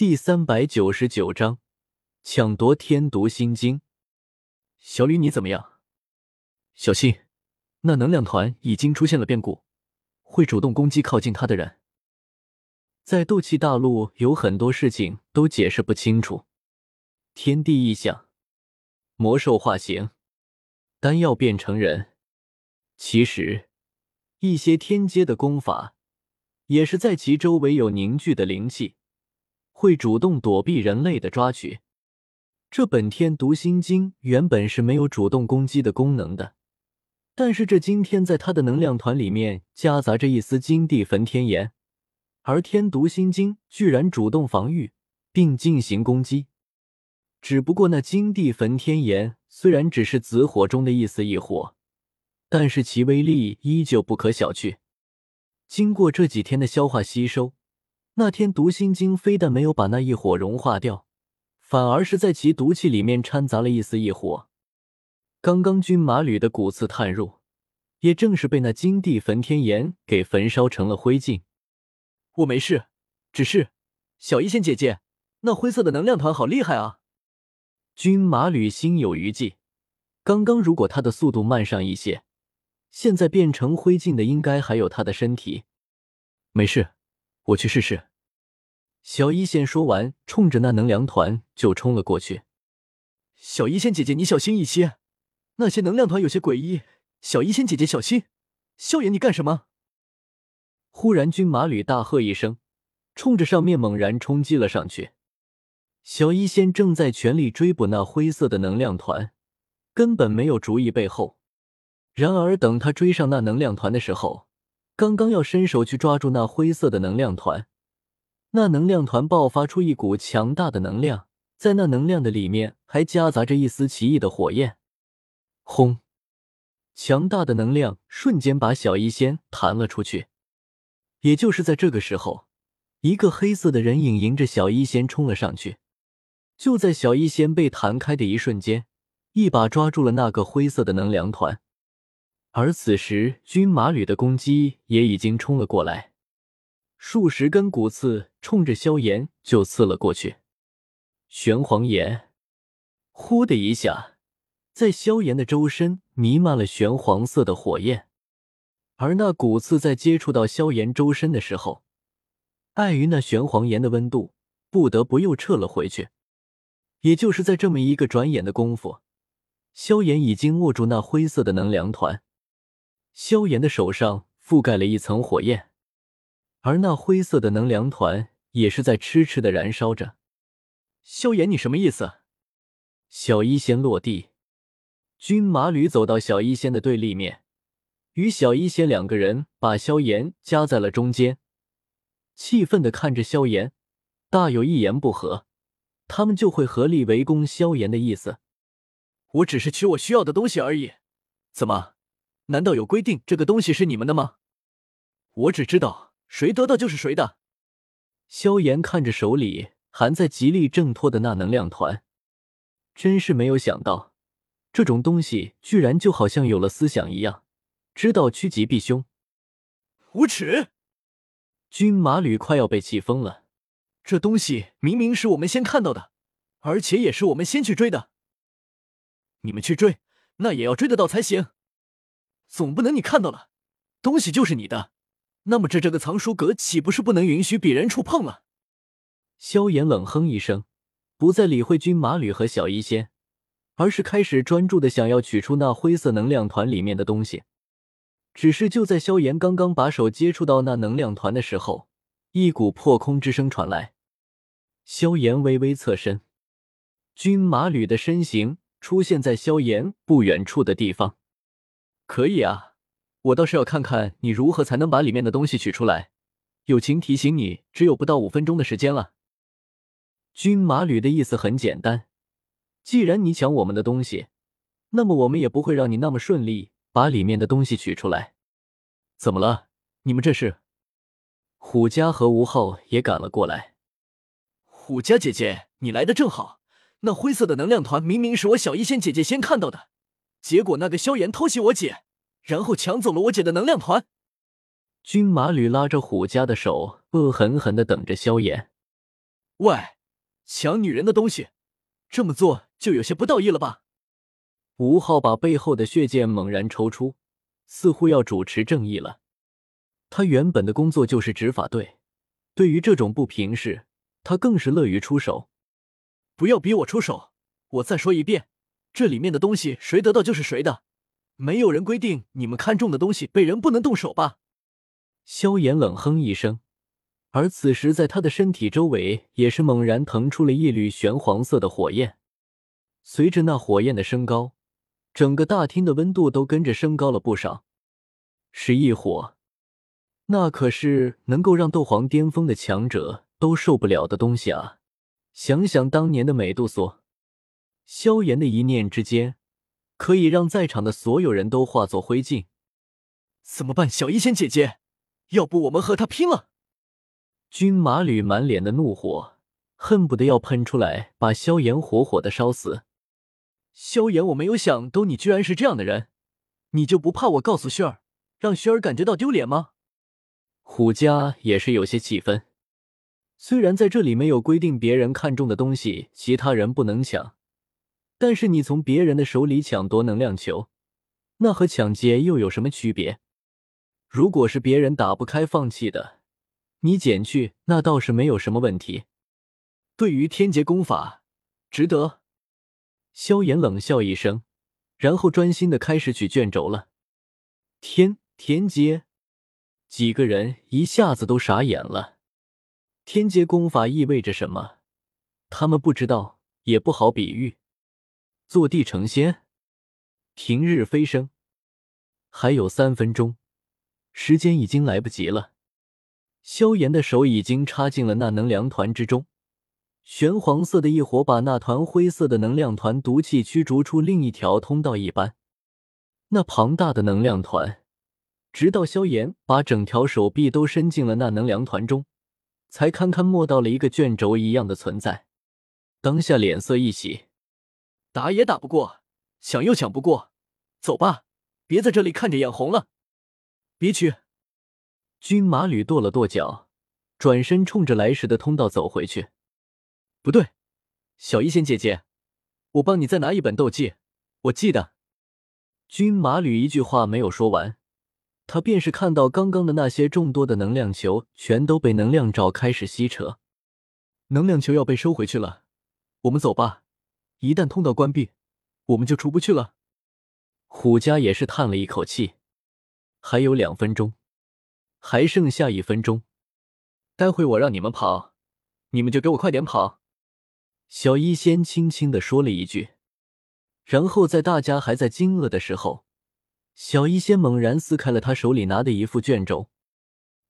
第三百九十九章抢夺天毒心经。小吕，你怎么样？小心，那能量团已经出现了变故，会主动攻击靠近他的人。在斗气大陆，有很多事情都解释不清楚。天地异象，魔兽化形，丹药变成人。其实，一些天阶的功法，也是在其周围有凝聚的灵气。会主动躲避人类的抓取。这本天毒心经原本是没有主动攻击的功能的，但是这今天在他的能量团里面夹杂着一丝金地焚天炎，而天毒心经居然主动防御并进行攻击。只不过那金地焚天炎虽然只是紫火中的一丝一火，但是其威力依旧不可小觑。经过这几天的消化吸收。那天毒心经非但没有把那一火融化掉，反而是在其毒气里面掺杂了一丝异火。刚刚军马吕的骨刺探入，也正是被那金地焚天炎给焚烧成了灰烬。我没事，只是小医仙姐姐，那灰色的能量团好厉害啊！军马吕心有余悸，刚刚如果他的速度慢上一些，现在变成灰烬的应该还有他的身体。没事，我去试试。小一仙说完，冲着那能量团就冲了过去。小一仙姐姐，你小心一些，那些能量团有些诡异。小一仙姐姐，小心！萧炎，你干什么？忽然，军马吕大喝一声，冲着上面猛然冲击了上去。小一仙正在全力追捕那灰色的能量团，根本没有注意背后。然而，等他追上那能量团的时候，刚刚要伸手去抓住那灰色的能量团。那能量团爆发出一股强大的能量，在那能量的里面还夹杂着一丝奇异的火焰。轰！强大的能量瞬间把小医仙弹了出去。也就是在这个时候，一个黑色的人影迎着小医仙冲了上去。就在小医仙被弹开的一瞬间，一把抓住了那个灰色的能量团。而此时，军马旅的攻击也已经冲了过来。数十根骨刺冲着萧炎就刺了过去，玄黄炎，呼的一下，在萧炎的周身弥漫了玄黄色的火焰，而那骨刺在接触到萧炎周身的时候，碍于那玄黄炎的温度，不得不又撤了回去。也就是在这么一个转眼的功夫，萧炎已经握住那灰色的能量团，萧炎的手上覆盖了一层火焰。而那灰色的能量团也是在痴痴的燃烧着。萧炎，你什么意思？小医仙落地，军马吕走到小医仙的对立面，与小医仙两个人把萧炎夹在了中间，气愤的看着萧炎，大有一言不合，他们就会合力围攻萧炎的意思。我只是取我需要的东西而已，怎么？难道有规定这个东西是你们的吗？我只知道。谁得到就是谁的。萧炎看着手里还在极力挣脱的那能量团，真是没有想到，这种东西居然就好像有了思想一样，知道趋吉避凶。无耻！军马吕快要被气疯了。这东西明明是我们先看到的，而且也是我们先去追的。你们去追，那也要追得到才行。总不能你看到了，东西就是你的。那么这这个藏书阁岂不是不能允许别人触碰了？萧炎冷哼一声，不再理会军马吕和小医仙，而是开始专注的想要取出那灰色能量团里面的东西。只是就在萧炎刚刚把手接触到那能量团的时候，一股破空之声传来。萧炎微微侧身，军马吕的身形出现在萧炎不远处的地方。可以啊。我倒是要看看你如何才能把里面的东西取出来。友情提醒你，只有不到五分钟的时间了。军马吕的意思很简单，既然你抢我们的东西，那么我们也不会让你那么顺利把里面的东西取出来。怎么了？你们这是？虎家和吴昊也赶了过来。虎家姐姐，你来的正好。那灰色的能量团明明是我小医仙姐姐先看到的，结果那个萧炎偷袭我姐。然后抢走了我姐的能量团。军马吕拉着虎家的手，恶狠狠的等着萧炎。喂，抢女人的东西，这么做就有些不道义了吧？吴昊把背后的血剑猛然抽出，似乎要主持正义了。他原本的工作就是执法队，对于这种不平事，他更是乐于出手。不要逼我出手！我再说一遍，这里面的东西谁得到就是谁的，没有人规定你们看中的东西被人不能动手吧？萧炎冷哼一声，而此时在他的身体周围也是猛然腾出了一缕玄黄色的火焰，随着那火焰的升高。整个大厅的温度都跟着升高了不少。是异火，那可是能够让斗皇巅峰的强者都受不了的东西啊！想想当年的美杜莎，萧炎的一念之间，可以让在场的所有人都化作灰烬。怎么办，小医仙姐姐？要不我们和他拼了？军马吕满脸的怒火，恨不得要喷出来，把萧炎活活的烧死。萧炎，我没有想到你居然是这样的人，你就不怕我告诉薰儿，让薰儿感觉到丢脸吗？虎家也是有些气愤，虽然在这里没有规定别人看中的东西其他人不能抢，但是你从别人的手里抢夺能量球，那和抢劫又有什么区别？如果是别人打不开放弃的，你捡去那倒是没有什么问题。对于天劫功法，值得。萧炎冷笑一声，然后专心的开始取卷轴了。天天劫，几个人一下子都傻眼了。天劫功法意味着什么？他们不知道，也不好比喻。坐地成仙，平日飞升，还有三分钟，时间已经来不及了。萧炎的手已经插进了那能量团之中。玄黄色的一火把那团灰色的能量团毒气驱逐出另一条通道一般，那庞大的能量团，直到萧炎把整条手臂都伸进了那能量团中，才堪堪摸到了一个卷轴一样的存在。当下脸色一喜，打也打不过，抢又抢不过，走吧，别在这里看着眼红了。别去！军马吕跺了跺脚，转身冲着来时的通道走回去。不对，小医仙姐姐，我帮你再拿一本斗技。我记得，军马吕一句话没有说完，他便是看到刚刚的那些众多的能量球全都被能量罩开始吸扯，能量球要被收回去了。我们走吧，一旦通道关闭，我们就出不去了。虎家也是叹了一口气，还有两分钟，还剩下一分钟，待会我让你们跑，你们就给我快点跑。小医仙轻轻的说了一句，然后在大家还在惊愕的时候，小医仙猛然撕开了他手里拿的一副卷轴。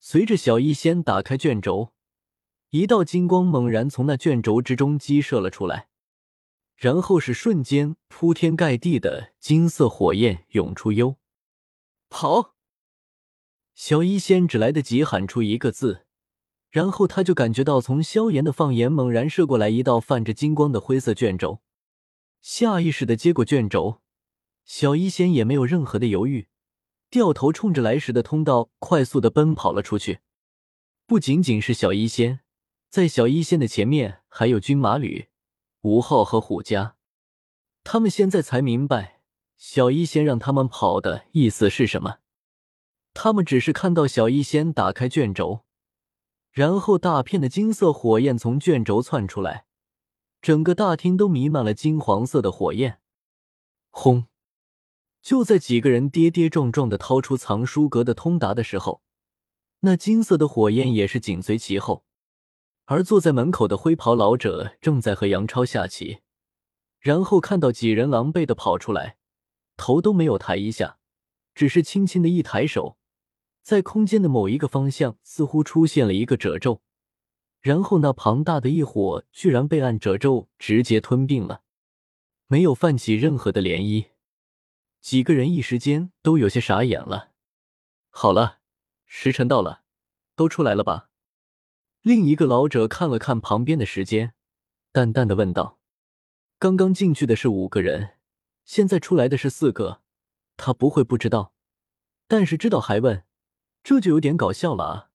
随着小医仙打开卷轴，一道金光猛然从那卷轴之中激射了出来，然后是瞬间铺天盖地的金色火焰涌出。幽跑！小医仙只来得及喊出一个字。然后他就感觉到从萧炎的放眼猛然射过来一道泛着金光的灰色卷轴，下意识的接过卷轴，小医仙也没有任何的犹豫，掉头冲着来时的通道快速的奔跑了出去。不仅仅是小医仙，在小医仙的前面还有军马吕、吴昊和虎家，他们现在才明白小医仙让他们跑的意思是什么。他们只是看到小医仙打开卷轴。然后，大片的金色火焰从卷轴窜出来，整个大厅都弥漫了金黄色的火焰。轰！就在几个人跌跌撞撞的掏出藏书阁的通达的时候，那金色的火焰也是紧随其后。而坐在门口的灰袍老者正在和杨超下棋，然后看到几人狼狈的跑出来，头都没有抬一下，只是轻轻的一抬手。在空间的某一个方向，似乎出现了一个褶皱，然后那庞大的异火居然被暗褶皱直接吞并了，没有泛起任何的涟漪。几个人一时间都有些傻眼了。好了，时辰到了，都出来了吧？另一个老者看了看旁边的时间，淡淡的问道：“刚刚进去的是五个人，现在出来的是四个，他不会不知道，但是知道还问。”这就有点搞笑了啊！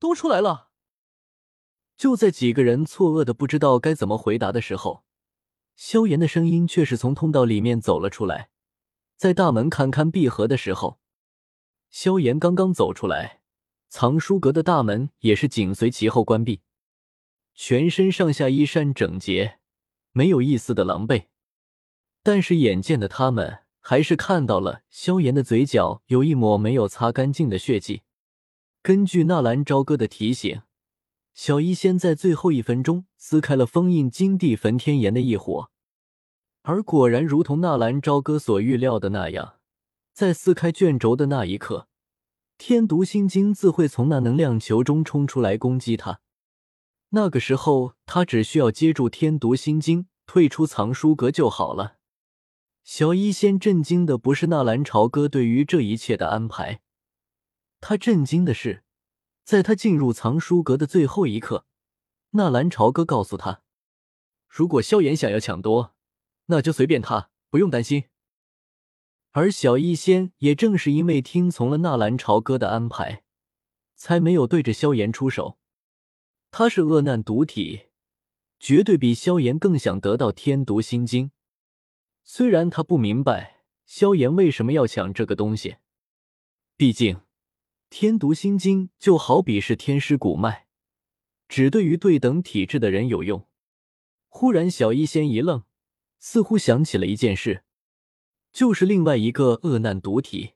都出来了。就在几个人错愕的不知道该怎么回答的时候，萧炎的声音却是从通道里面走了出来。在大门堪堪闭合的时候，萧炎刚刚走出来，藏书阁的大门也是紧随其后关闭。全身上下衣衫整洁，没有一丝的狼狈。但是眼见的他们还是看到了萧炎的嘴角有一抹没有擦干净的血迹。根据纳兰朝歌的提醒，小医仙在最后一分钟撕开了封印金地焚天炎的异火，而果然如同纳兰朝歌所预料的那样，在撕开卷轴的那一刻，天毒心经自会从那能量球中冲出来攻击他。那个时候，他只需要接住天毒心经，退出藏书阁就好了。小医仙震惊的不是纳兰朝歌对于这一切的安排，他震惊的是，在他进入藏书阁的最后一刻，纳兰朝歌告诉他，如果萧炎想要抢夺，那就随便他，不用担心。而小医仙也正是因为听从了纳兰朝歌的安排，才没有对着萧炎出手。他是恶难毒体，绝对比萧炎更想得到天毒心经。虽然他不明白萧炎为什么要抢这个东西，毕竟天毒心经就好比是天师古脉，只对于对等体质的人有用。忽然，小医仙一愣，似乎想起了一件事，就是另外一个恶难毒体。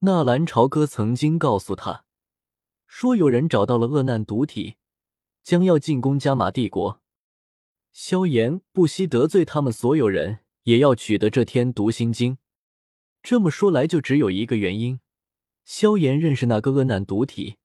纳兰朝歌曾经告诉他，说有人找到了恶难毒体，将要进攻加玛帝国。萧炎不惜得罪他们所有人。也要取得这天毒心经。这么说来，就只有一个原因：萧炎认识那个恶难毒体，